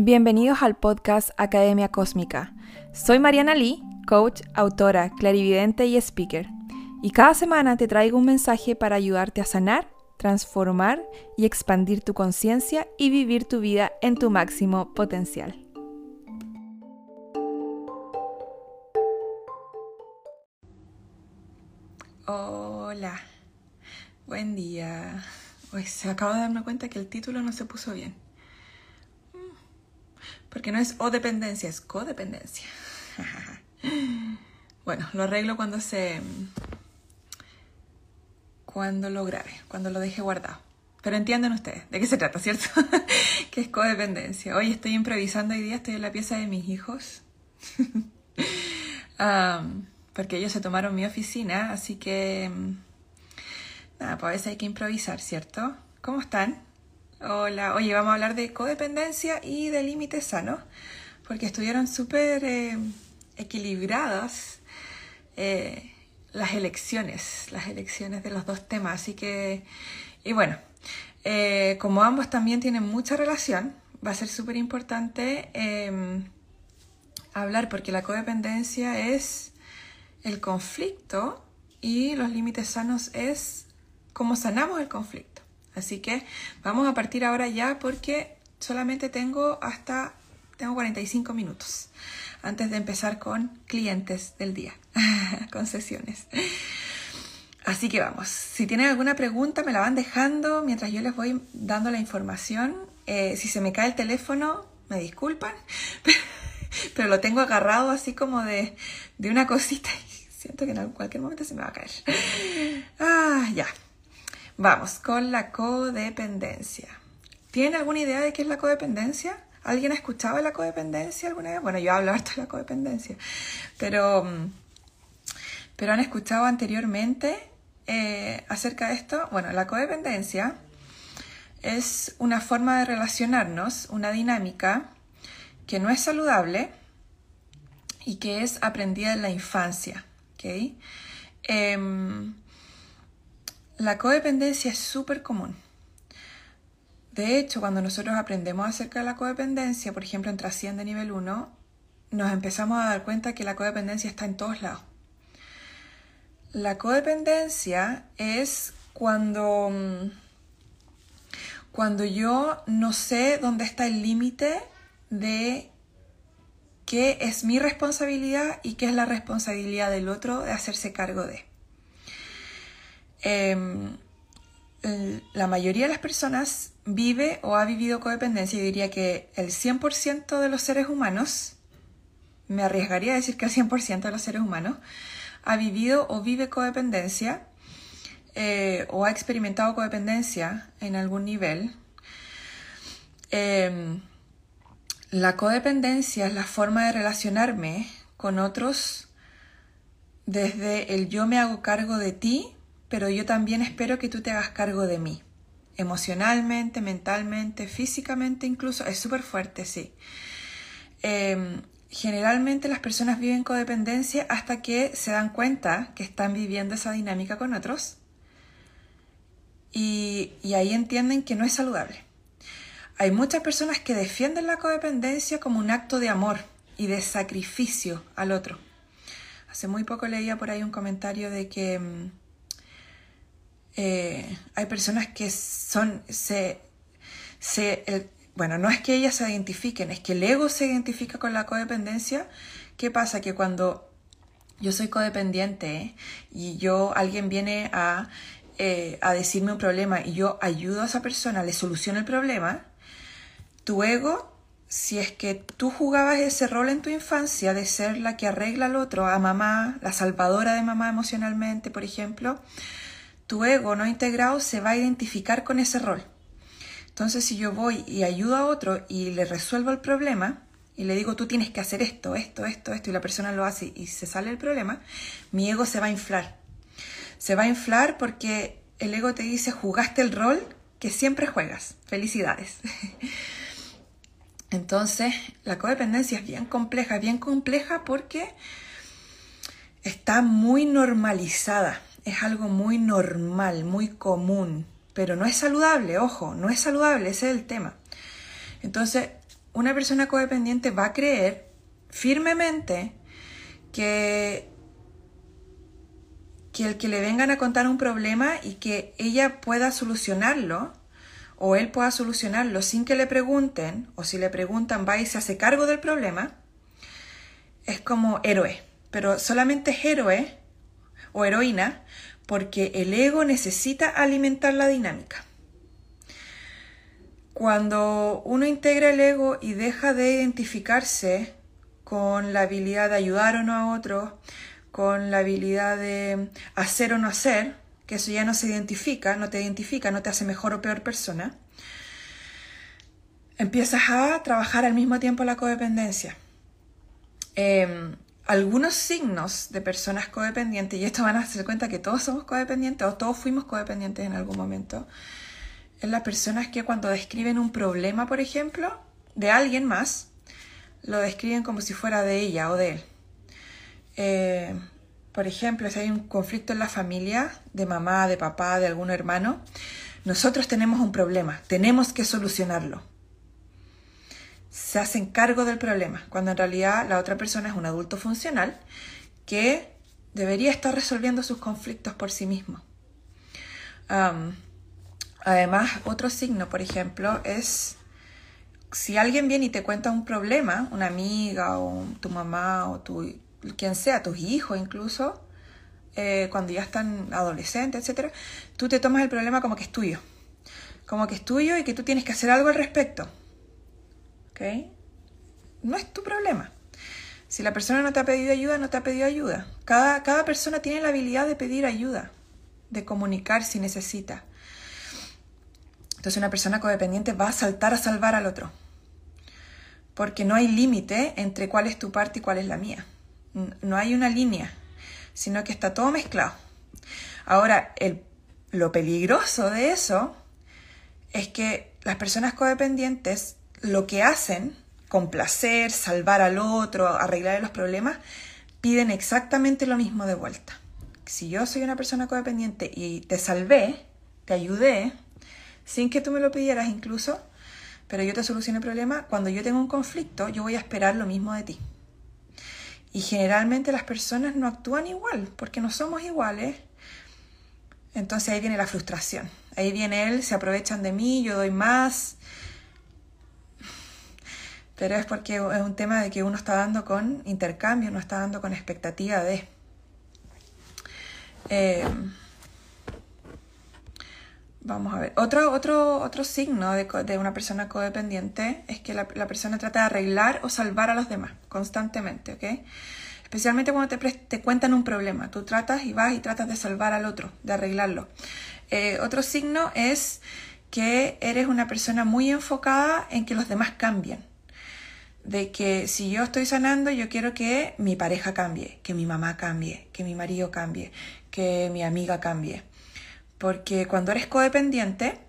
Bienvenidos al podcast Academia Cósmica. Soy Mariana Lee, coach, autora, clarividente y speaker. Y cada semana te traigo un mensaje para ayudarte a sanar, transformar y expandir tu conciencia y vivir tu vida en tu máximo potencial. Hola, buen día. Pues acabo de darme cuenta que el título no se puso bien. Porque no es o dependencia, es codependencia. bueno, lo arreglo cuando se. cuando lo grabe, cuando lo deje guardado. Pero entienden ustedes de qué se trata, ¿cierto? que es codependencia. Hoy estoy improvisando hoy día, estoy en la pieza de mis hijos. porque ellos se tomaron mi oficina, así que. Nada, pues a veces hay que improvisar, ¿cierto? ¿Cómo están? Hola, oye, vamos a hablar de codependencia y de límites sanos, porque estuvieron súper eh, equilibradas eh, las elecciones, las elecciones de los dos temas. Así que, y bueno, eh, como ambos también tienen mucha relación, va a ser súper importante em, hablar, porque la codependencia es el conflicto y los límites sanos es cómo sanamos el conflicto. Así que vamos a partir ahora ya porque solamente tengo hasta, tengo 45 minutos antes de empezar con clientes del día, con sesiones. Así que vamos, si tienen alguna pregunta me la van dejando mientras yo les voy dando la información. Eh, si se me cae el teléfono, me disculpan, pero, lo tengo agarrado así como de, de una cosita y siento que en cualquier momento se me va a caer. Ah, ya. Vamos con la codependencia. ¿Tienen alguna idea de qué es la codependencia? ¿Alguien ha escuchado la codependencia alguna vez? Bueno, yo hablo harto de la codependencia, pero, mm, pero han escuchado anteriormente eh, acerca de esto. Bueno, la codependencia es una forma de relacionarnos, una dinámica que no es saludable y que es aprendida en la infancia. ¿okay? Em, la codependencia es súper común. De hecho, cuando nosotros aprendemos acerca de la codependencia, por ejemplo en Trasciende nivel 1, nos empezamos a dar cuenta que la codependencia está en todos lados. La codependencia es cuando, cuando yo no sé dónde está el límite de qué es mi responsabilidad y qué es la responsabilidad del otro de hacerse cargo de. Em, la mayoría de las personas vive o ha vivido codependencia. Yo diría que el 100% de los seres humanos, me arriesgaría a decir que el 100% de los seres humanos, ha vivido o vive codependencia eh, o ha experimentado codependencia en algún nivel. Em, la codependencia es la forma de relacionarme con otros desde el yo me hago cargo de ti pero yo también espero que tú te hagas cargo de mí. Emocionalmente, mentalmente, físicamente incluso. Es súper fuerte, sí. Em, generalmente las personas viven codependencia hasta que se dan cuenta que están viviendo esa dinámica con otros y, y ahí entienden que no es saludable. Hay muchas personas que defienden la codependencia como un acto de amor y de sacrificio al otro. Hace muy poco leía por ahí un comentario de que em, eh, hay personas que son, se, se bueno, no es que ellas se identifiquen, es que el ego se identifica con la codependencia. ¿Qué pasa? Que cuando yo soy codependiente y yo, alguien viene a, eh, a decirme un problema y yo ayudo a esa persona, le soluciono el problema, tu ego si es que tú jugabas ese rol en tu infancia de ser la que arregla al otro, a mamá, la salvadora de mamá emocionalmente, por ejemplo, tu ego no integrado se va a identificar con ese rol. Entonces, si yo voy y ayudo a otro y le resuelvo el problema, y le digo, tú tienes que hacer esto, esto, esto, esto, y la persona lo hace y se sale el problema, mi ego se va a inflar. Se va a inflar porque el ego te dice, jugaste el rol que siempre juegas. Felicidades. Entonces, la codependencia es bien compleja, bien compleja porque está muy normalizada es algo muy normal, muy común, pero no es saludable, ojo, no es saludable, ese es el tema. Entonces, una persona codependiente va a creer firmemente que, que el que le vengan a contar un problema y que ella pueda solucionarlo o él pueda solucionarlo sin que le pregunten, o si le preguntan va y se hace cargo del problema, es como héroe. Pero solamente es héroe o heroína porque el ego necesita alimentar la dinámica. Cuando uno integra el ego y deja de identificarse con la habilidad de ayudar o no a otros, con la habilidad de hacer o no hacer, que eso ya no se identifica, no te identifica, no te hace mejor o peor persona, empiezas a trabajar al mismo tiempo la codependencia. Em, algunos signos de personas codependientes, y esto van a hacer cuenta que todos somos codependientes o todos fuimos codependientes en algún momento, es las personas que cuando describen un problema, por ejemplo, de alguien más, lo describen como si fuera de ella o de él. Eh, por ejemplo, si hay un conflicto en la familia, de mamá, de papá, de algún hermano, nosotros tenemos un problema, tenemos que solucionarlo. Se hacen cargo del problema, cuando en realidad la otra persona es un adulto funcional que debería estar resolviendo sus conflictos por sí mismo. además, otro signo, por ejemplo, es si alguien viene y te cuenta un problema, una amiga o tu mamá o tu quien sea, tus hijos incluso, eh, cuando ya están adolescentes, etcétera, tú te tomas el problema como que es tuyo. Como que es tuyo y que tú tienes que hacer algo al respecto. ¿Ok? No es tu problema. Si la persona no te ha pedido ayuda, no te ha pedido ayuda. Cada, cada persona tiene la habilidad de pedir ayuda, de comunicar si necesita. Entonces una persona codependiente va a saltar a salvar al otro. Porque no hay límite entre cuál es tu parte y cuál es la mía no hay una línea, sino que está todo mezclado. Ahora, lo peligroso de eso es que las personas codependientes lo que hacen, complacer, salvar al otro, arreglar los problemas, piden exactamente lo mismo de vuelta. Si yo soy una persona codependiente y te salvé, te ayudé, sin que tú me lo pidieras incluso, pero yo te solucioné el problema, cuando yo tengo un conflicto, yo voy a esperar lo mismo de ti. Y generalmente las personas no actúan igual, porque no somos iguales. Entonces ahí viene la frustración. Ahí viene él, se aprovechan de mí, yo doy más. Pero es porque es un tema de que uno está dando con intercambio, no está dando con expectativa de. Eh, Vamos a ver. Otro, otro, otro signo de, una persona codependiente es que la, persona trata de arreglar o salvar a los demás constantemente, ¿ok? Especialmente cuando te, te cuentan un problema. Tú tratas y vas y tratas de salvar al otro, de arreglarlo. Eh, otro signo es que eres una persona muy enfocada en que los demás cambien. De que si yo estoy sanando, yo quiero que mi pareja cambie, que mi mamá cambie, que mi marido cambie, que mi amiga cambie. Porque cuando eres codependiente,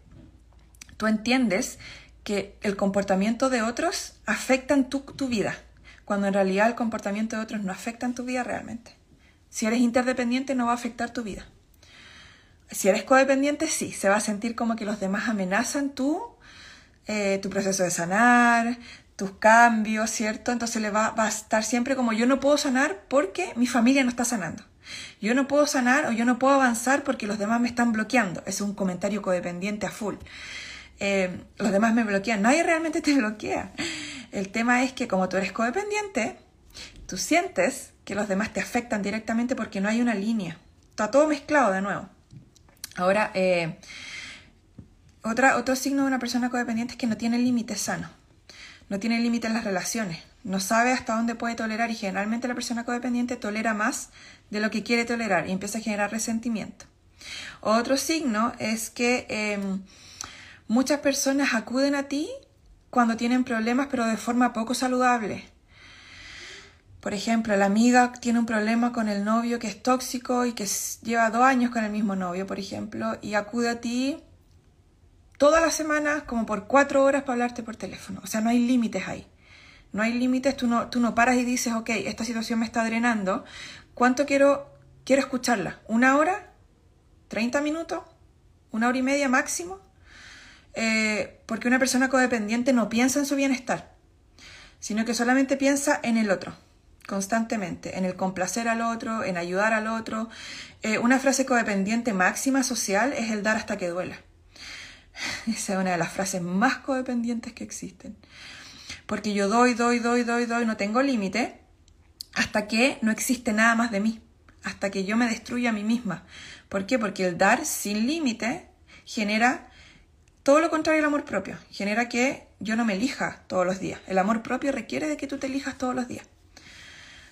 tú entiendes que el comportamiento de otros afecta en tu, vida, cuando en realidad el comportamiento de otros no afecta en tu vida realmente. Si eres interdependiente no va a afectar tu vida. Si eres codependiente, sí, se va a sentir como que los demás amenazan tú, eh, tu proceso de sanar, tus cambios, ¿cierto? Entonces le va, a estar siempre como yo no puedo sanar porque mi familia no está sanando. Yo no puedo sanar o yo no puedo avanzar porque los demás me están bloqueando. Es un comentario codependiente a full. Eh, los demás me bloquean. Nadie realmente te bloquea. El tema es que como tú eres codependiente, tú sientes que los demás te afectan directamente porque no hay una línea. Está todo mezclado de nuevo. Ahora, eh, otra, otro signo de una persona codependiente es que no tiene límites sanos. No tiene límites en las relaciones. No sabe hasta dónde puede tolerar y generalmente la persona codependiente tolera más de lo que quiere tolerar y empieza a generar resentimiento. Otro signo es que em, muchas personas acuden a ti cuando tienen problemas pero de forma poco saludable. Por ejemplo, la amiga tiene un problema con el novio que es tóxico y que lleva dos años con el mismo novio, por ejemplo, y acude a ti todas las semanas como por cuatro horas para hablarte por teléfono. O sea, no hay límites ahí. No hay límites, tú no, tú no paras y dices, ok, esta situación me está drenando, ¿Cuánto quiero, quiero escucharla? ¿Una hora? ¿30 minutos? ¿Una hora y media máximo? Eh, porque una persona codependiente no piensa en su bienestar. sino que solamente piensa en el otro, constantemente, en el complacer al otro, en ayudar al otro. Eh, una frase codependiente máxima social es el dar hasta que duela. Esa es una de las frases más codependientes que existen. Porque yo doy, doy, doy, doy, doy, no tengo límite hasta que no existe nada más de mí, hasta que yo me destruya a mí misma. ¿Por qué? Porque el dar sin límite genera todo lo contrario al amor propio, genera que yo no me elija todos los días. El amor propio requiere de que tú te elijas todos los días.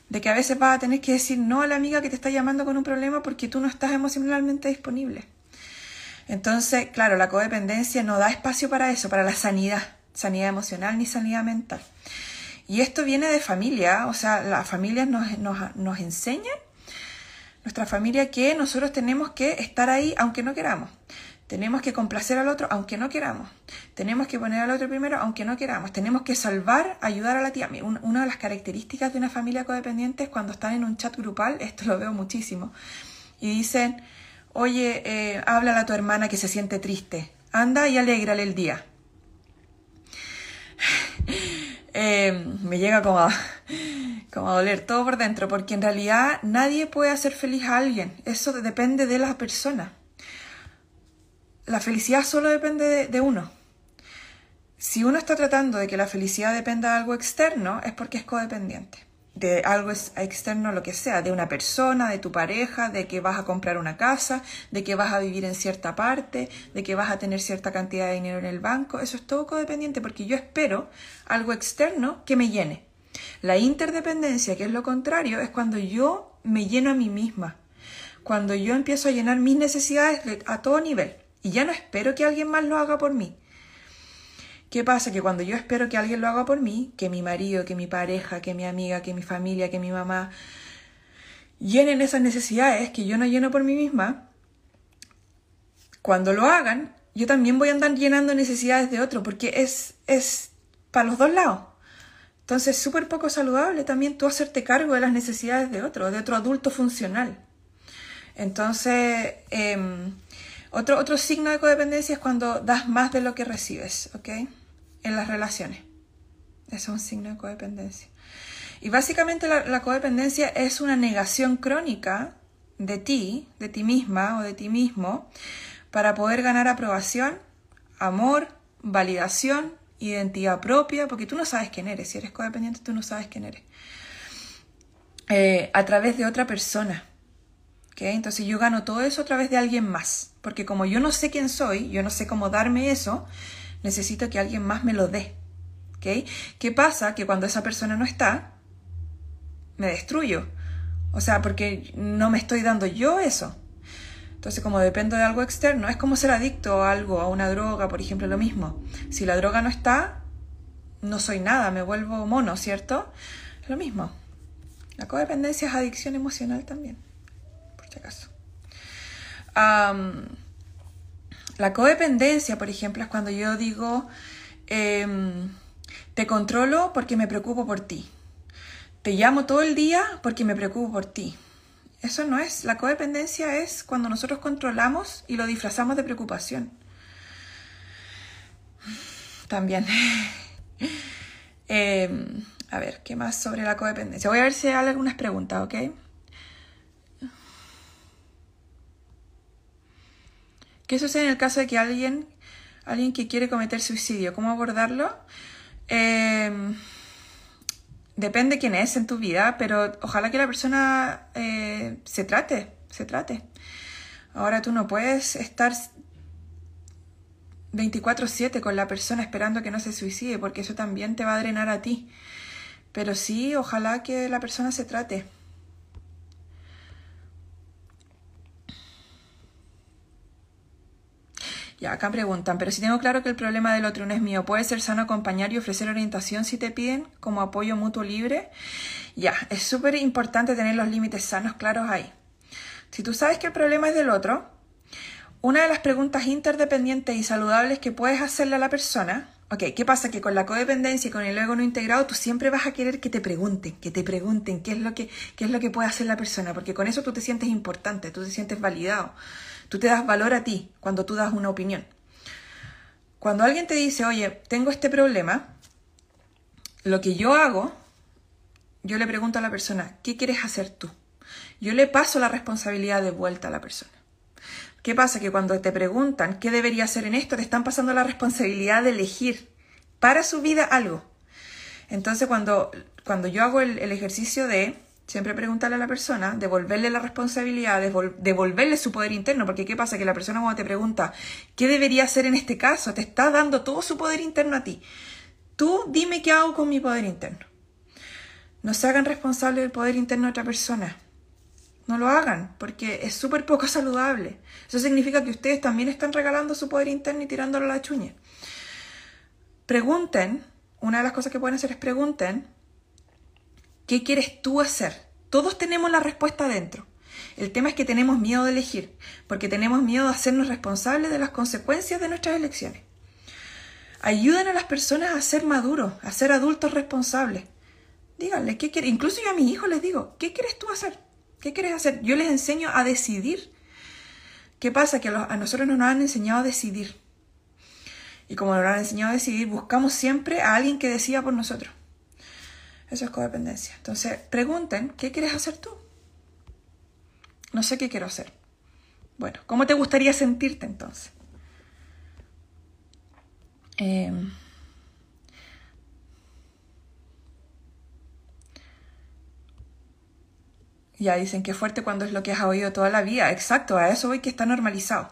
De que a veces vas a tener que decir no a la amiga que te está llamando con un problema porque tú no estás emocionalmente disponible. Entonces, claro, la codependencia no da espacio para eso, para la sanidad, sanidad emocional ni sanidad mental. Y esto viene de familia, o sea, las familias nos, nos, nos enseñan, nuestra familia, que nosotros tenemos que estar ahí aunque no queramos. Tenemos que complacer al otro aunque no queramos. Tenemos que poner al otro primero aunque no queramos. Tenemos que salvar, ayudar a la tía. Una de las características de una familia codependiente es cuando están en un chat grupal, esto lo veo muchísimo, y dicen, oye, eh, háblale a tu hermana que se siente triste. Anda y alégrale el día. Eh, me llega como a, como a doler todo por dentro, porque en realidad nadie puede hacer feliz a alguien. Eso depende de la persona la felicidad solo depende de, uno. Si uno está tratando de que la felicidad dependa de algo externo, es porque es codependiente. De algo externo, lo que sea, de una persona, de tu pareja, de que vas a comprar una casa, de que vas a vivir en cierta parte, de que vas a tener cierta cantidad de dinero en el banco. Eso es todo codependiente porque yo espero algo externo que me llene. La interdependencia, que es lo contrario, es cuando yo me lleno a mí misma. Cuando yo empiezo a llenar mis necesidades a todo nivel y ya no espero que alguien más lo haga por mí. ¿Qué pasa? Que cuando yo espero que alguien lo haga por mí, que mi marido, que mi pareja, que mi amiga, que mi familia, que mi mamá llenen esas necesidades que yo no lleno por mí misma, cuando lo hagan, yo también voy a andar llenando necesidades de otro, porque es, es para los dos lados. Entonces es súper poco saludable también tú hacerte cargo de las necesidades de otro, de otro adulto funcional. Entonces, eh, otro, otro signo de codependencia es cuando das más de lo que recibes, ¿ok? En las relaciones. Eso es un signo de codependencia. Y básicamente la, codependencia es una negación crónica de ti, de ti misma o de ti mismo, para poder ganar aprobación, amor, validación, identidad propia, porque tú no sabes quién eres. Si eres codependiente, tú no sabes quién eres. Eh, a través de otra persona. Entonces yo gano todo eso a través de alguien más, porque como yo no sé quién soy, yo no sé cómo darme eso, necesito que alguien más me lo dé. ¿Qué pasa? Que cuando esa persona no está, me destruyo. O sea, porque no me estoy dando yo eso. Entonces, como dependo de algo externo, es como ser adicto a algo, a una droga, por ejemplo, lo mismo. Si la droga no está, no soy nada, me vuelvo mono, ¿cierto? Lo mismo. La codependencia es adicción emocional también caso. la codependencia, por ejemplo, es cuando yo digo, em, te controlo porque me preocupo por ti. Te llamo todo el día porque me preocupo por ti. Eso no es, la codependencia es cuando nosotros controlamos y lo disfrazamos de preocupación. También. Em, a ver, ¿qué más sobre la codependencia? Voy a ver si hay algunas preguntas, ¿ok? ¿Qué sucede en el caso de que alguien, alguien que quiere cometer suicidio? ¿Cómo abordarlo? Em, depende quién es en tu vida, pero ojalá que la persona eh, se trate, se trate. Ahora tú no puedes estar 24/7 con la persona esperando que no se suicide, porque eso también te va a drenar a ti. Pero sí, ojalá que la persona se trate. Ya, acá preguntan, pero si tengo claro que el problema del otro no es mío, ¿puede ser sano acompañar y ofrecer orientación si te piden como apoyo mutuo libre? Ya, es súper importante tener los límites sanos claros ahí. Si tú sabes que el problema es del otro, una de las preguntas interdependientes y saludables que puedes hacerle a la persona, ok, ¿qué pasa? Que con la codependencia y con el ego no integrado, tú siempre vas a querer que te pregunten, que te pregunten qué es lo que, qué es lo que puede hacer la persona, porque con eso tú te sientes importante, tú te sientes validado. Tú te das valor a ti cuando tú das una opinión. Cuando alguien te dice, oye, tengo este problema, lo que yo hago, yo le pregunto a la persona, ¿qué quieres hacer tú? Yo le paso la responsabilidad de vuelta a la persona. ¿Qué pasa? Que cuando te preguntan qué debería hacer en esto, te están pasando la responsabilidad de elegir para su vida algo. Entonces, cuando, cuando yo hago el, ejercicio de siempre preguntarle a la persona, devolverle la responsabilidad, devolverle su poder interno, porque ¿qué pasa? Que la persona cuando te pregunta qué debería hacer en este caso, te está dando todo su poder interno a ti. Tú dime qué hago con mi poder interno. No se hagan responsables del poder interno de otra persona. No lo hagan, porque es súper poco saludable. Eso significa que ustedes también están regalando su poder interno y tirándolo a la chuña. Pregunten, una de las cosas que pueden hacer es pregunten, ¿qué quieres tú hacer? Todos tenemos la respuesta dentro. El tema es que tenemos miedo de elegir, porque tenemos miedo de hacernos responsables de las consecuencias de nuestras elecciones. Ayuden a las personas a ser maduros, a ser adultos responsables. Díganle, ¿qué quieres? Incluso yo a mis hijos les digo, ¿qué quieres tú hacer? ¿Qué quieres hacer? Yo les enseño a decidir. ¿Qué pasa? Que a, nosotros no nos han enseñado a decidir. Y como nos han enseñado a decidir, buscamos siempre a alguien que decida por nosotros. Eso es codependencia. Entonces, pregunten, ¿qué quieres hacer tú? No sé qué quiero hacer. Bueno, ¿cómo te gustaría sentirte entonces? Eh, Ya dicen que fuerte cuando es lo que has oído toda la vida. Exacto, a eso voy que está normalizado.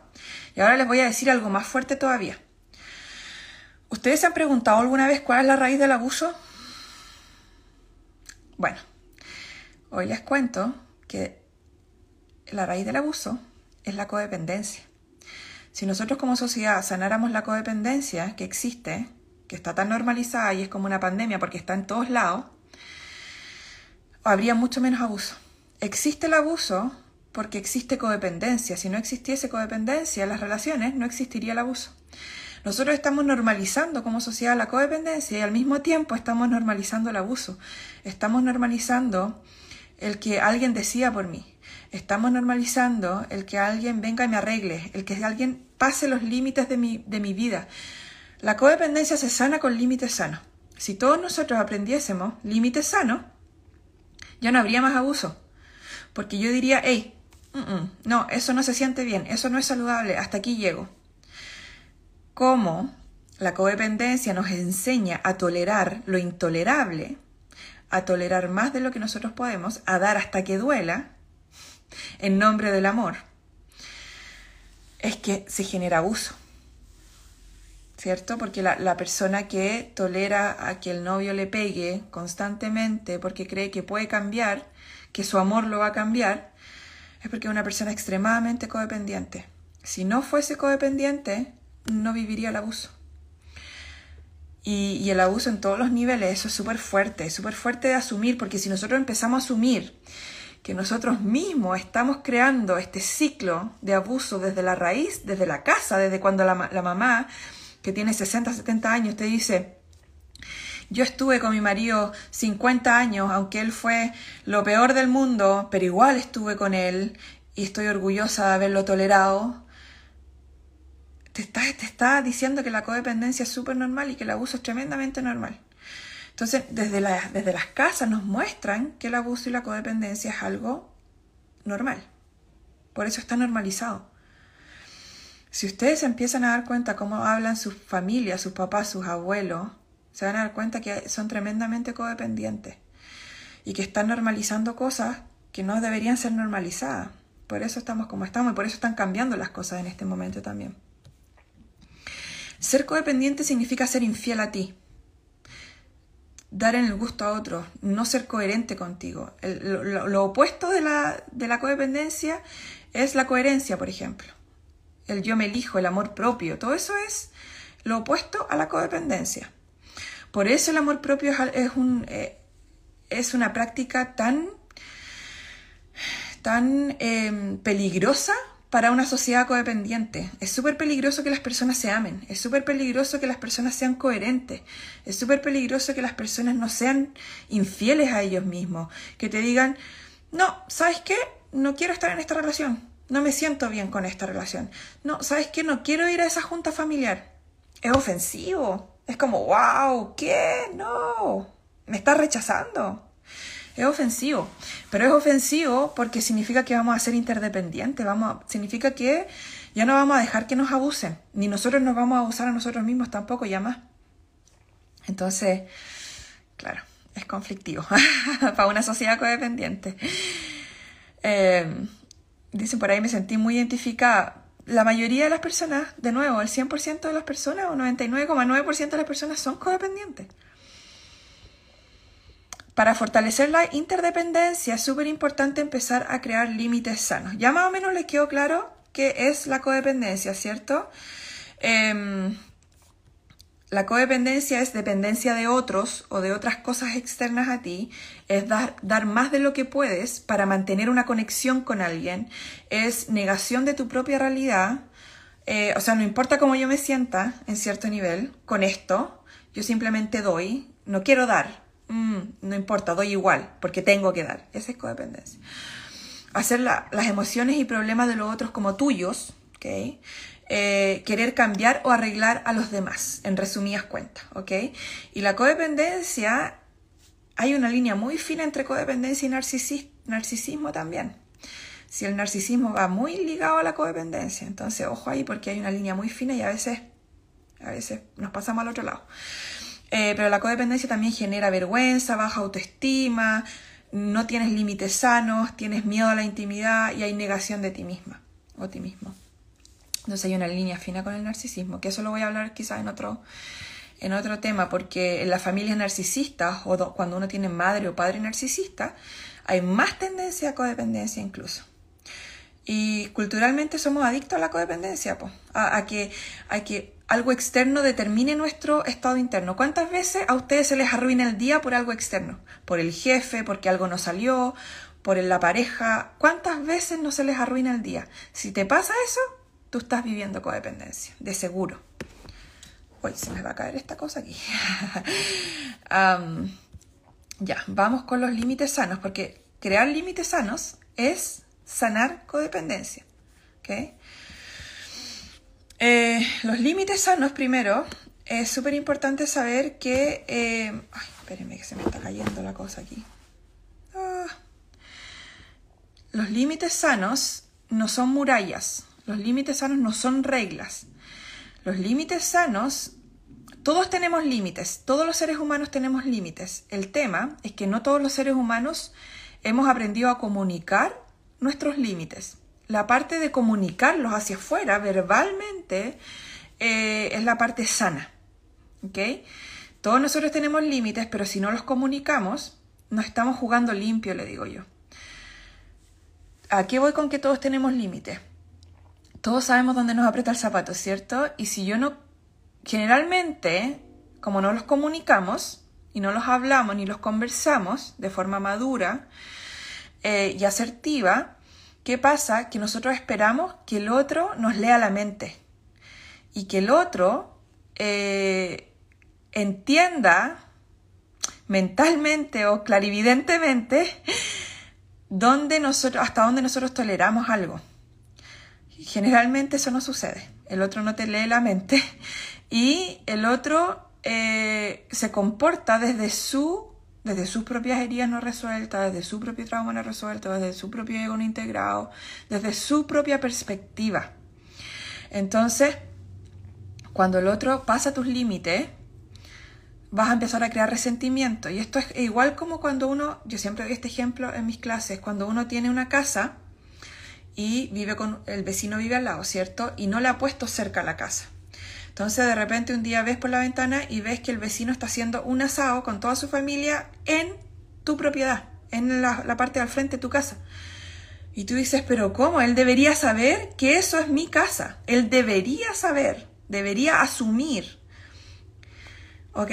Y ahora les voy a decir algo más fuerte todavía. ¿Ustedes se han preguntado alguna vez cuál es la raíz del abuso? Bueno, hoy les cuento que la raíz del abuso es la codependencia. Si nosotros como sociedad sanáramos la codependencia que existe, que está tan normalizada y es como una pandemia porque está en todos lados, habría mucho menos abuso. Existe el abuso porque existe codependencia. Si no existiese codependencia en las relaciones, no existiría el abuso. Nosotros estamos normalizando como sociedad la codependencia y al mismo tiempo estamos normalizando el abuso. Estamos normalizando el que alguien decida por mí. Estamos normalizando el que alguien venga y me arregle, el que alguien pase los límites de mi, de mi vida. La codependencia se sana con límites sanos. Si todos nosotros aprendiésemos límites sanos, ya no habría más abuso. Porque yo diría, hey, no, eso no se siente bien, eso no es saludable, hasta aquí llego. ¿Cómo la codependencia nos enseña a tolerar lo intolerable, a tolerar más de lo que nosotros podemos, a dar hasta que duela, en nombre del amor, es que se genera abuso. ¿Cierto? Porque la, la, persona que tolera a que el novio le pegue constantemente porque cree que puede cambiar, que su amor lo va a cambiar, es porque es una persona extremadamente codependiente. Si no fuese codependiente, no viviría el abuso. Y, el abuso en todos los niveles, eso es súper fuerte, súper fuerte de asumir, porque si nosotros empezamos a asumir que nosotros mismos estamos creando este ciclo de abuso desde la raíz, desde la casa, desde cuando la, la mamá, que tiene 60, 70 años, te dice, yo estuve con mi marido 50 años, aunque él fue lo peor del mundo, pero igual estuve con él y estoy orgullosa de haberlo tolerado. Te está, te está diciendo que la codependencia es súper normal y que el abuso es tremendamente normal. Entonces, desde, desde las casas nos muestran que el abuso y la codependencia es algo normal. Por eso está normalizado. Si ustedes empiezan a dar cuenta cómo hablan sus familias, sus papás, sus abuelos, se van a dar cuenta que son tremendamente codependientes y que están normalizando cosas que no deberían ser normalizadas. Por eso estamos como estamos y por eso están cambiando las cosas en este momento también. Ser codependiente significa ser infiel a ti, dar en el gusto a otros, no ser coherente contigo. lo, opuesto de la, de la codependencia es la coherencia, por ejemplo. El yo me elijo, el amor propio, todo eso es lo opuesto a la codependencia. Por eso el amor propio es, un, eh, es una práctica tan, tan em, peligrosa para una sociedad codependiente. Es súper peligroso que las personas se amen, es súper peligroso que las personas sean coherentes, es súper peligroso que las personas no sean infieles a ellos mismos, que te digan, no, ¿sabes qué? No quiero estar en esta relación, no me siento bien con esta relación, no, ¿sabes qué? No quiero ir a esa junta familiar. Es ofensivo, es como, wow, ¿qué? No, me estás rechazando. Es ofensivo, pero es ofensivo porque significa que vamos a ser interdependientes, vamos, significa que ya no vamos a dejar que nos abusen, ni nosotros nos vamos a abusar a nosotros mismos tampoco, ya más. Entonces, claro, es conflictivo para una sociedad codependiente. Eh, dicen por ahí, me sentí muy identificada. La mayoría de las personas, de nuevo, el 100% de las personas o 99,9% de las personas son codependientes. Para fortalecer la interdependencia es súper importante empezar a crear límites sanos. Ya más o menos les quedó claro qué es la codependencia, ¿cierto? Eh, la codependencia es dependencia de otros o de otras cosas externas a ti, es dar, dar, más de lo que puedes para mantener una conexión con alguien, es negación de tu propia realidad, eh, o sea, no importa cómo yo me sienta en cierto nivel con esto, yo simplemente doy, no quiero dar, mm, no importa, doy igual, porque tengo que dar, esa es codependencia. Hacer las emociones y problemas de los otros como tuyos. Eh, querer cambiar o arreglar a los demás, en resumidas cuentas. Y la codependencia, hay una línea muy fina entre codependencia y narcisismo también. Si el narcisismo va muy ligado a la codependencia, entonces ojo ahí porque hay una línea muy fina y a veces, a veces nos pasamos al otro lado. Eh, pero la codependencia también genera vergüenza, baja autoestima, no tienes límites sanos, tienes miedo a la intimidad y hay negación de ti misma o ti mismo. Entonces hay una línea fina con el narcisismo, que eso lo voy a hablar quizás en otro, en otro tema, porque en las familias narcisistas o cuando uno tiene madre o padre narcisista, hay más tendencia a codependencia incluso. Y culturalmente somos adictos a la codependencia, a, que, a que algo externo determine nuestro estado interno. ¿Cuántas veces a ustedes se les arruina el día por algo externo? Por el jefe, porque algo no salió, por la pareja. ¿Cuántas veces no se les arruina el día? Si te pasa eso, tú estás viviendo codependencia, de seguro. Uy, se me va a caer esta cosa aquí. ya, vamos con los límites sanos, porque crear límites sanos es sanar codependencia. Eh, los límites sanos, primero, es súper importante saber que... Eh, espérenme que se me está cayendo la cosa aquí. Ah. Los límites sanos no son murallas, los límites sanos no son reglas. Los límites sanos, todos tenemos límites, todos los seres humanos tenemos límites. El tema es que no todos los seres humanos hemos aprendido a comunicar nuestros límites. La parte de comunicarlos hacia afuera verbalmente eh, es la parte sana. Todos nosotros tenemos límites, pero si no los comunicamos, no estamos jugando limpio, le digo yo. ¿A qué voy con que todos tenemos límites? todos sabemos dónde nos aprieta el zapato, ¿cierto? Y si yo no, generalmente, como no los comunicamos y no los hablamos ni los conversamos de forma madura eh, y asertiva, ¿qué pasa? Que nosotros esperamos que el otro nos lea la mente y que el otro eh, entienda mentalmente o clarividentemente dónde nosotros, hasta dónde nosotros toleramos algo. Generalmente eso no sucede. El otro no te lee la mente y el otro eh, se comporta desde su desde sus propias heridas no resueltas, desde su propio trauma no resuelto, desde su propio ego no integrado, desde su propia perspectiva. Entonces, cuando el otro pasa tus límites, vas a empezar a crear resentimiento. Y esto es igual como cuando uno, yo siempre doy este ejemplo en mis clases, cuando uno tiene una casa y vive con el vecino vive al lado, ¿cierto? Y no le ha puesto cerca la casa. Entonces de repente un día ves por la ventana y ves que el vecino está haciendo un asado con toda su familia en tu propiedad, en la, parte al frente de tu casa. Y tú dices, pero ¿cómo? Él debería saber que eso es mi casa. Él debería saber, debería asumir. Ok.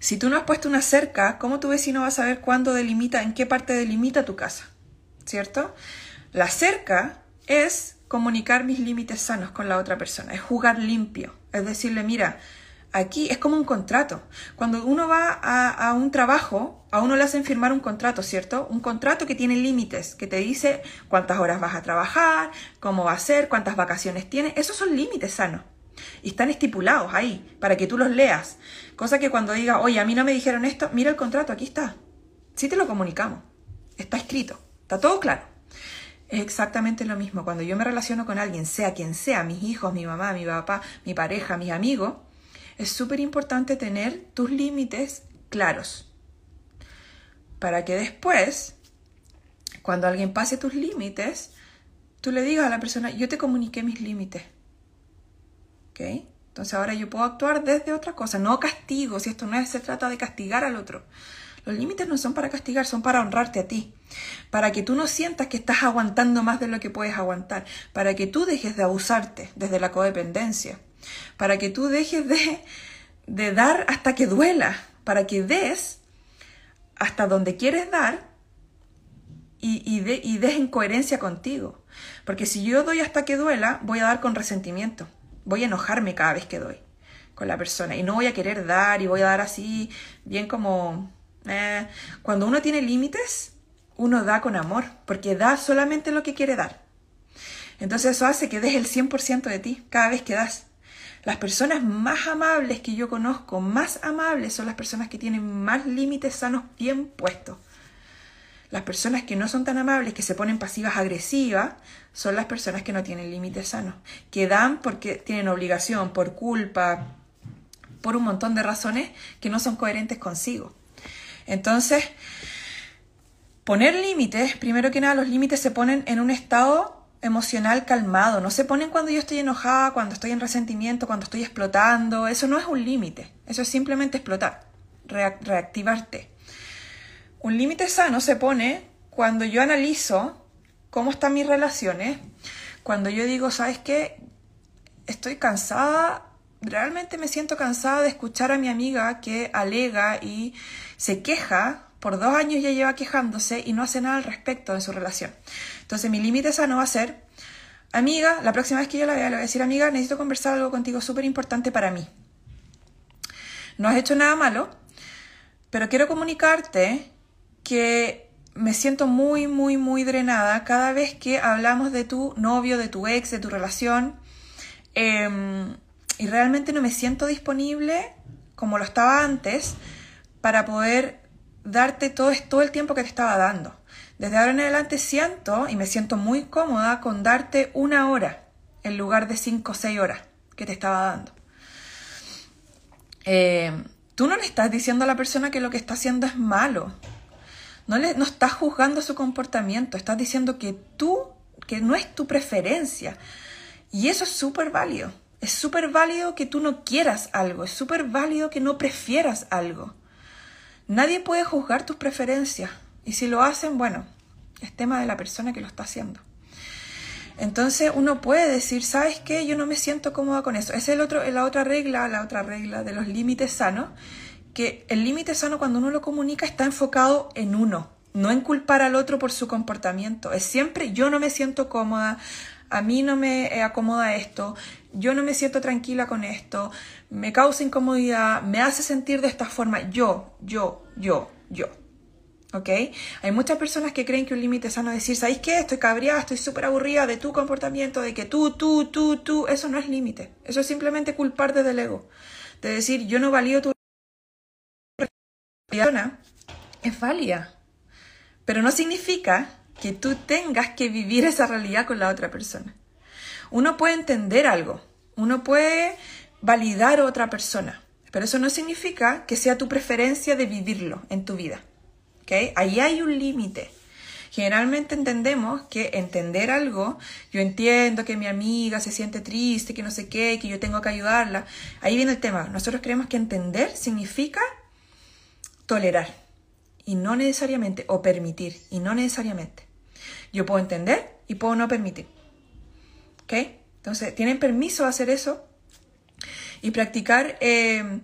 Si tú no has puesto una cerca, ¿cómo tu vecino va a saber cuándo delimita, en qué parte delimita tu casa? ¿Cierto? La cerca es comunicar mis límites sanos con la otra persona, es jugar limpio, es decirle, mira, aquí es como un contrato. Cuando uno va a, un trabajo, a uno le hacen firmar un contrato, ¿cierto? Un contrato que tiene límites, que te dice cuántas horas vas a trabajar, cómo va a ser, cuántas vacaciones tienes. Esos son límites sanos. Y están estipulados ahí, para que tú los leas. Cosa que cuando diga, oye, a mí no me dijeron esto, mira el contrato, aquí está. Sí te lo comunicamos. Está escrito. Está todo claro. Es exactamente lo mismo. Cuando yo me relaciono con alguien, sea quien sea, mis hijos, mi mamá, mi papá, mi pareja, mis amigos, es súper importante tener tus límites claros. Para que después, cuando alguien pase tus límites, tú le digas a la persona, yo te comuniqué mis límites. ¿Ok? Entonces ahora yo puedo actuar desde otra cosa, no castigo, si esto no se trata de castigar al otro. Los límites no son para castigar, son para honrarte a ti, para que tú no sientas que estás aguantando más de lo que puedes aguantar, para que tú dejes de abusarte desde la codependencia, para que tú dejes de, de dar hasta que duela, para que des hasta donde quieres dar y, y, de, y des en coherencia contigo. Porque si yo doy hasta que duela, voy a dar con resentimiento, voy a enojarme cada vez que doy con la persona. Y no voy a querer dar y voy a dar así, bien como eh, cuando uno tiene límites, uno da con amor, porque da solamente lo que quiere dar. Entonces eso hace que des el 100% de ti cada vez que das. Las personas más amables que yo conozco, más amables, son las personas que tienen más límites sanos bien puestos. Las personas que no son tan amables, que se ponen pasivas agresivas, son las personas que no tienen límites sanos, que dan porque tienen obligación, por culpa, por un montón de razones que no son coherentes consigo. Entonces, poner límites, primero que nada, los límites se ponen en un estado emocional calmado, no se ponen cuando yo estoy enojada, cuando estoy en resentimiento, cuando estoy explotando, eso no es un límite, eso es simplemente explotar, reactivarte. Un límite sano se pone cuando yo analizo cómo están mis relaciones, cuando yo digo, ¿sabes qué? Estoy cansada, realmente me siento cansada de escuchar a mi amiga que alega y se queja, por dos años ya lleva quejándose y no hace nada al respecto de su relación. Entonces mi límite sano va a ser, amiga, la próxima vez que yo la vea le voy a decir, amiga, necesito conversar algo contigo súper importante para mí. No has hecho nada malo, pero quiero comunicarte que me siento muy, muy, muy drenada cada vez que hablamos de tu novio, de tu ex, de tu relación. Em, y realmente no me siento disponible como lo estaba antes para poder darte todo, todo el tiempo que te estaba dando. Desde ahora en adelante siento y me siento muy cómoda con darte una hora en lugar de cinco o seis horas que te estaba dando. Eh, tú no le estás diciendo a la persona que lo que está haciendo es malo. No, le, no estás juzgando su comportamiento. Estás diciendo que tú, que no es tu preferencia. Y eso es súper válido. Es súper válido que tú no quieras algo. Es súper válido que no prefieras algo. Nadie puede juzgar tus preferencias y si lo hacen, bueno, es tema de la persona que lo está haciendo. Entonces uno puede decir, ¿sabes qué? Yo no me siento cómoda con eso. Esa es el otro, la otra regla, la otra regla de los límites sanos, que el límite sano cuando uno lo comunica está enfocado en uno, no en culpar al otro por su comportamiento. Es siempre yo no me siento cómoda, a mí no me acomoda esto, yo no me siento tranquila con esto, me causa incomodidad, me hace sentir de esta forma, yo, yo, yo, yo. ¿Ok? Hay muchas personas que creen que un límite sano es decir, ¿sabéis qué? Estoy cabreada, estoy súper aburrida de tu comportamiento, de que tú, tú, tú, tú. Eso no es límite. Eso es simplemente culparte del ego. De decir, yo no valido tu es válida. Pero no significa que tú tengas que vivir esa realidad con la otra persona. Uno puede entender algo, uno puede validar a otra persona, pero eso no significa que sea tu preferencia de vivirlo en tu vida. ¿okay? Ahí hay un límite. Generalmente entendemos que entender algo, yo entiendo que mi amiga se siente triste, que no sé qué, que yo tengo que ayudarla. Ahí viene el tema. Nosotros creemos que entender significa tolerar y no necesariamente, o permitir y no necesariamente. Yo puedo entender y puedo no permitir. ¿Ok? Entonces, tienen permiso de hacer eso y practicar. Eh,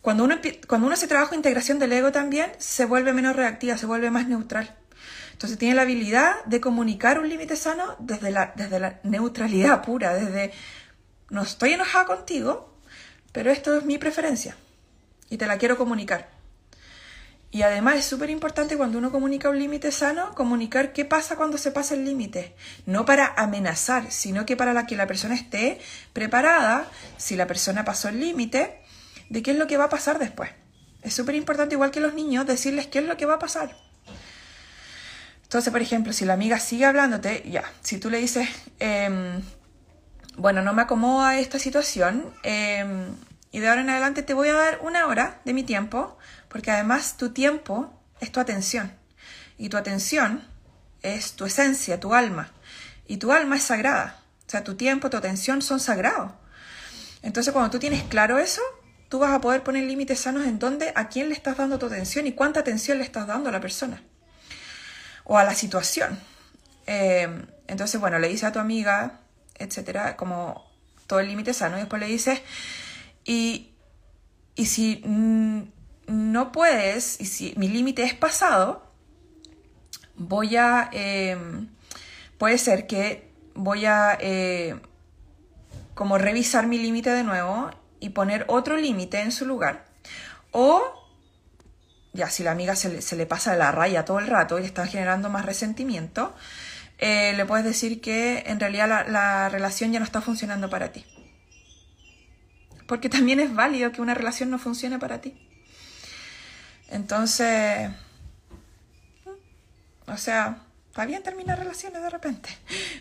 cuando, uno, cuando uno hace trabajo de integración del ego también, se vuelve menos reactiva, se vuelve más neutral. Entonces, tiene la habilidad de comunicar un límite sano desde la, desde la neutralidad pura, desde no estoy enojada contigo, pero esto es mi preferencia y te la quiero comunicar. Y además es súper importante cuando uno comunica un límite sano, comunicar qué pasa cuando se pasa el límite. No para amenazar, sino que para que la persona esté preparada, si la persona pasó el límite, de qué es lo que va a pasar después. Es súper importante, igual que los niños, decirles qué es lo que va a pasar. Entonces, por ejemplo, si la amiga sigue hablándote, ya, si tú le dices, em, bueno, no me acomoda esta situación, em, y de ahora en adelante te voy a dar una hora de mi tiempo porque además tu tiempo es tu atención. Y tu atención es tu esencia, tu alma. Y tu alma es sagrada. O sea, tu tiempo, tu atención son sagrados. Entonces, cuando tú tienes claro eso, tú vas a poder poner límites sanos en dónde, a quién le estás dando tu atención y cuánta atención le estás dando a la persona o a la situación. Eh, entonces, bueno, le dices a tu amiga, etcétera, como todo el límite sano, y después le dices, y, y si mm, no puedes, y si mi límite es pasado, voy a, em, puede ser que voy a eh, como revisar mi límite de nuevo y poner otro límite en su lugar. O, ya si la amiga se le, pasa de la raya todo el rato y le está generando más resentimiento, eh, le puedes decir que en realidad la, la relación ya no está funcionando para ti. Porque también es válido que una relación no funcione para ti. Entonces, o sea, está bien terminar relaciones de repente,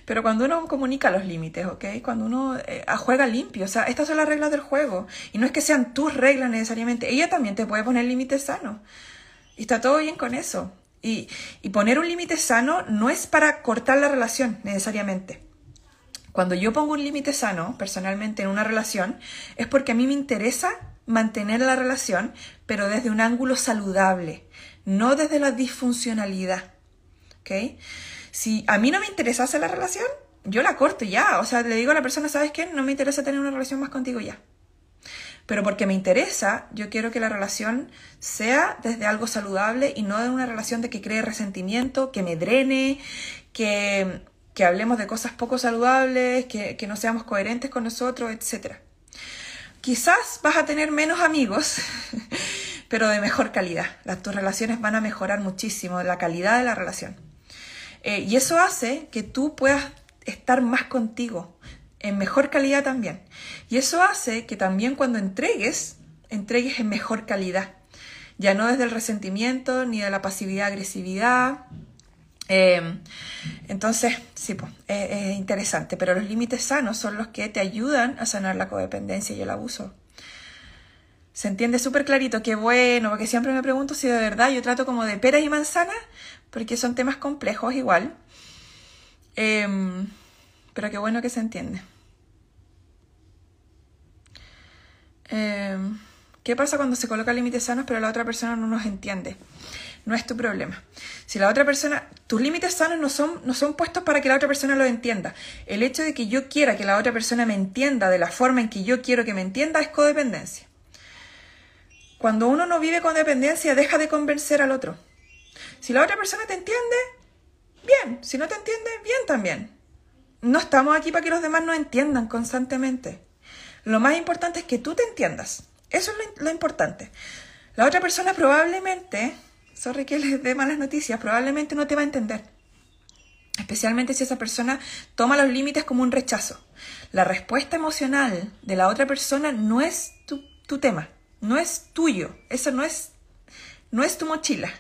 pero cuando uno comunica los límites, ¿ok? Cuando uno eh, juega limpio, o sea, estas son las reglas del juego, y no es que sean tus reglas necesariamente, ella también te puede poner límites sanos, y está todo bien con eso. Y, y poner un límite sano no es para cortar la relación necesariamente. Cuando yo pongo un límite sano, personalmente, en una relación, es porque a mí me interesa mantener la relación, pero desde un ángulo saludable, no desde la disfuncionalidad. ¿Ok? Si a mí no me interesase la relación, yo la corto ya. O sea, le digo a la persona, ¿sabes qué? No me interesa tener una relación más contigo ya. Pero porque me interesa, yo quiero que la relación sea desde algo saludable y no de una relación de que cree resentimiento, que me drene, que, que hablemos de cosas poco saludables, que, que no seamos coherentes con nosotros, etcétera. Quizás vas a tener menos amigos, pero de mejor calidad. Las, tus relaciones van a mejorar muchísimo, la calidad de la relación. Eh, y eso hace que tú puedas estar más contigo, en mejor calidad también. Y eso hace que también cuando entregues, entregues en mejor calidad. Ya no desde el resentimiento, ni de la pasividad-agresividad, eh, entonces, sí, es, interesante, pero los límites sanos son los que te ayudan a sanar la codependencia y el abuso. Se entiende súper clarito, qué bueno, porque siempre me pregunto si de verdad yo trato como de peras y manzanas, porque son temas complejos igual. Em, pero qué bueno que se entiende. Em, ¿Qué pasa cuando se colocan límites sanos pero la otra persona no nos entiende? no es tu problema. Si la otra persona, tus límites sanos no son, no son puestos para que la otra persona lo entienda. El hecho de que yo quiera que la otra persona me entienda de la forma en que yo quiero que me entienda es codependencia. Cuando uno no vive con dependencia, deja de convencer al otro. Si la otra persona te entiende, bien. Si no te entiende, bien también. No estamos aquí para que los demás nos entiendan constantemente. Lo más importante es que tú te entiendas. Eso es lo, importante. La otra persona probablemente sorry que les dé malas noticias, probablemente no te va a entender. Especialmente si esa persona toma los límites como un rechazo. La respuesta emocional de la otra persona no es tu tema, no es tuyo, eso no es, no es tu mochila.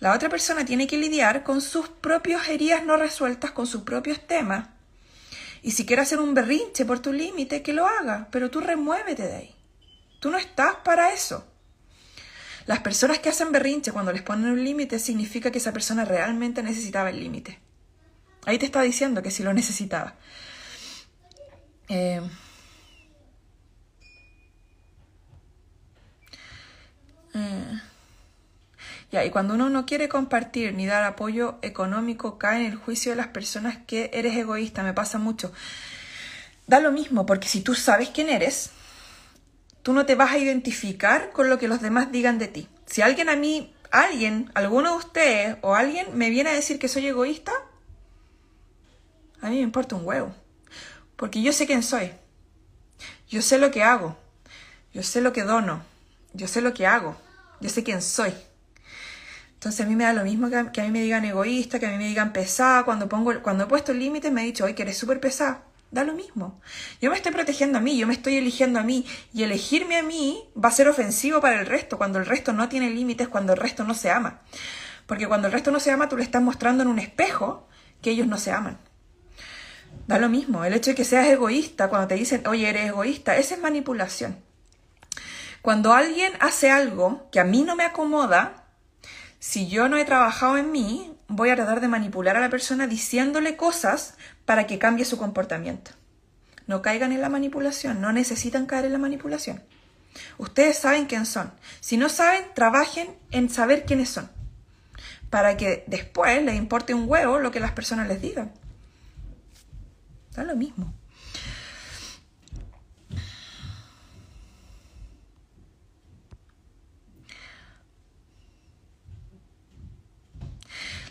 La otra persona tiene que lidiar con sus propias heridas no resueltas, con sus propios temas. Y si quiere hacer un berrinche por tu límite, que lo haga, pero tú remuévete de ahí. Tú no estás para eso. Las personas que hacen berrinche cuando les ponen un límite significa que esa persona realmente necesitaba el límite. Ahí te está diciendo que sí lo necesitaba. Eh, eh, y cuando uno no quiere compartir ni dar apoyo económico, cae en el juicio de las personas que eres egoísta. Me pasa mucho. Da lo mismo, porque si tú sabes quién eres, tú no te vas a identificar con lo que los demás digan de ti. Si alguien a mí, alguien, alguno de ustedes o alguien me viene a decir que soy egoísta, a mí me importa un huevo. Porque yo sé quién soy. Yo sé lo que hago. Yo sé lo que dono. Yo sé lo que hago. Yo sé quién soy. Entonces a mí me da lo mismo que a, mí me digan egoísta, que a mí me digan pesada. Cuando, pongo, cuando he puesto límites me he dicho, oye, que eres súper pesada. Da lo mismo. Yo me estoy protegiendo a mí, yo me estoy eligiendo a mí. Y elegirme a mí va a ser ofensivo para el resto, cuando el resto no tiene límites, cuando el resto no se ama. Porque cuando el resto no se ama, tú le estás mostrando en un espejo que ellos no se aman. Da lo mismo. El hecho de que seas egoísta, cuando te dicen, oye, eres egoísta, esa es manipulación. Cuando alguien hace algo que a mí no me acomoda, si yo no he trabajado en mí, voy a tratar de manipular a la persona diciéndole cosas para que cambie su comportamiento. No caigan en la manipulación, no necesitan caer en la manipulación. Ustedes saben quién son. Si no saben, trabajen en saber quiénes son. Para que después les importe un huevo lo que las personas les digan. Da lo mismo.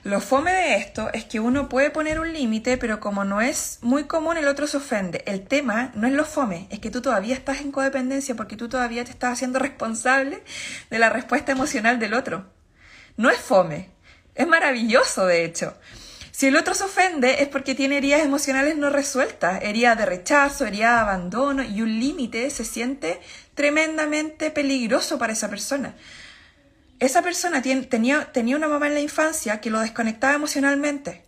Lo fome de esto es que uno puede poner un límite, pero como no es muy común, el otro se ofende. El tema no es lo fome, es que tú todavía estás en codependencia porque tú todavía te estás haciendo responsable de la respuesta emocional del otro. No es fome, es maravilloso de hecho. Si el otro se ofende es porque tiene heridas emocionales no resueltas, heridas de rechazo, heridas de abandono y un límite se siente tremendamente peligroso para esa persona esa persona tenía, tenía una mamá en la infancia que lo desconectaba emocionalmente.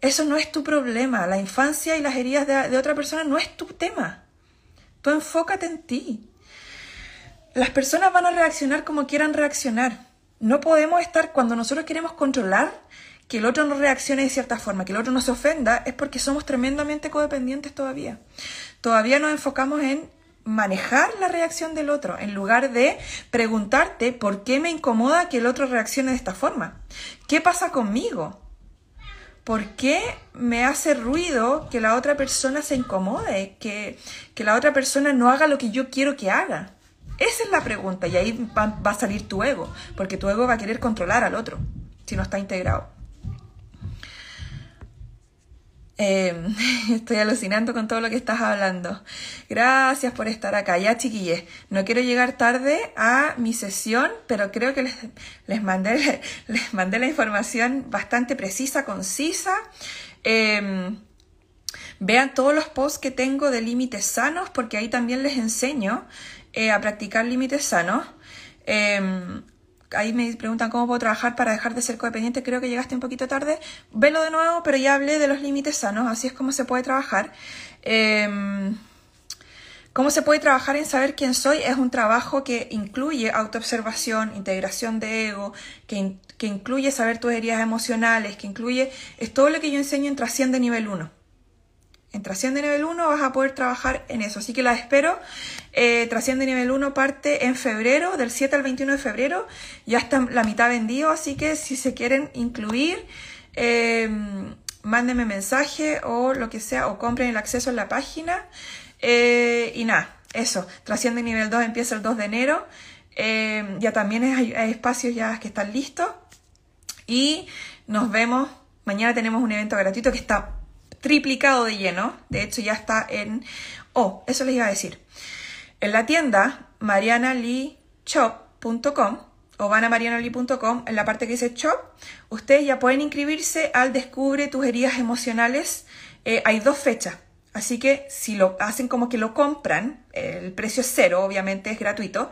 Eso no es tu problema. La infancia y las heridas de, otra persona no es tu tema. Tú enfócate en ti. Las personas van a reaccionar como quieran reaccionar. No podemos estar, cuando nosotros queremos controlar que el otro no reaccione de cierta forma, que el otro no se ofenda, es porque somos tremendamente codependientes todavía. Todavía nos enfocamos en manejar la reacción del otro en lugar de preguntarte por qué me incomoda que el otro reaccione de esta forma. ¿Qué pasa conmigo? ¿Por qué me hace ruido que la otra persona se incomode? Que, que la otra persona no haga lo que yo quiero que haga. Esa es la pregunta y ahí va, va a salir tu ego, porque tu ego va a querer controlar al otro si no está integrado. Em, estoy alucinando con todo lo que estás hablando. Gracias por estar acá. Ya, chiquilles, no quiero llegar tarde a mi sesión, pero creo que les, mandé, les mandé la información bastante precisa, concisa. Em, vean todos los posts que tengo de límites sanos, porque ahí también les enseño eh, a practicar límites sanos. Ahí me preguntan cómo puedo trabajar para dejar de ser codependiente, creo que llegaste un poquito tarde, velo de nuevo, pero ya hablé de los límites sanos, así es como se puede trabajar. Em, ¿Cómo se puede trabajar en saber quién soy? Es un trabajo que incluye autoobservación, integración de ego, que, que incluye saber tus heridas emocionales, que incluye, es todo lo que yo enseño en Trasciende Nivel 1 en Trasciende Nivel 1 vas a poder trabajar en eso. Así que la espero. Eh, Trasciende Nivel 1 parte en febrero, del 7 al 21 de febrero. Ya está la mitad vendido, así que si se quieren incluir, eh, mándenme mensaje o lo que sea, o compren el acceso en la página. Eh, y nada, eso. Trasciende Nivel 2 empieza el 2 de enero. Eh, ya también hay, hay espacios ya que están listos. Y nos vemos. Mañana tenemos un evento gratuito que está triplicado de lleno. De hecho, ya está en... Oh, eso les iba a decir. En la tienda marianalichop.com o van a marianali.com, en la parte que dice shop, ustedes ya pueden inscribirse al Descubre tus heridas emocionales. Eh, hay dos fechas. Así que si lo hacen como que lo compran, el precio es cero, obviamente es gratuito,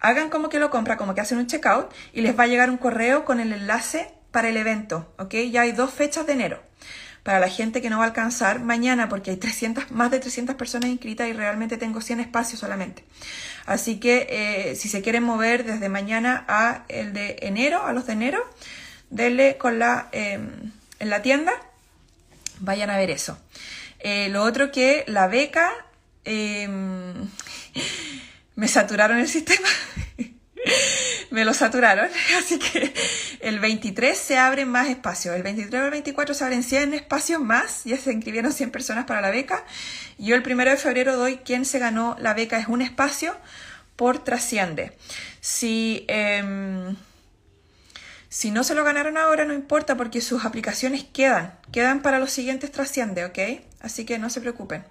hagan como que lo compran, como que hacen un checkout y les va a llegar un correo con el enlace para el evento, ¿ok? Ya hay dos fechas de enero para la gente que no va a alcanzar mañana porque hay 300, más de 300 personas inscritas y realmente tengo 100 espacios solamente. Así que eh, si se quieren mover desde mañana a el de enero, a los de enero, denle con la, em, en la tienda, vayan a ver eso. Eh, lo otro que la beca, em, me saturaron el sistema. me lo saturaron, así que el 23 se abren más espacios, el 23 o el 24 se abren 100 espacios más, ya se inscribieron 100 personas para la beca. Yo el 1 de febrero doy quien se ganó la beca es un espacio por Trasciende. Si, em, si no se lo ganaron ahora, no importa porque sus aplicaciones quedan, quedan para los siguientes Trasciende, ¿ok? Así que no se preocupen.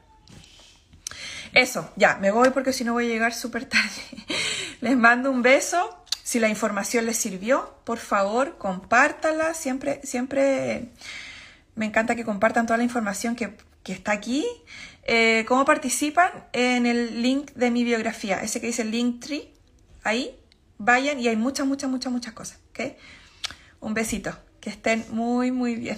Eso, ya, me voy porque si no voy a llegar súper tarde. Les mando un beso Si la información les sirvió, por favor, compártala. Siempre, siempre me encanta que compartan toda la información que, está aquí. Eh, ¿Cómo participan? En el link de mi biografía, ese que dice Linktree. Ahí vayan y hay muchas, muchas, muchas, muchas cosas. ¿okay? Un besito. Que estén muy, muy bien.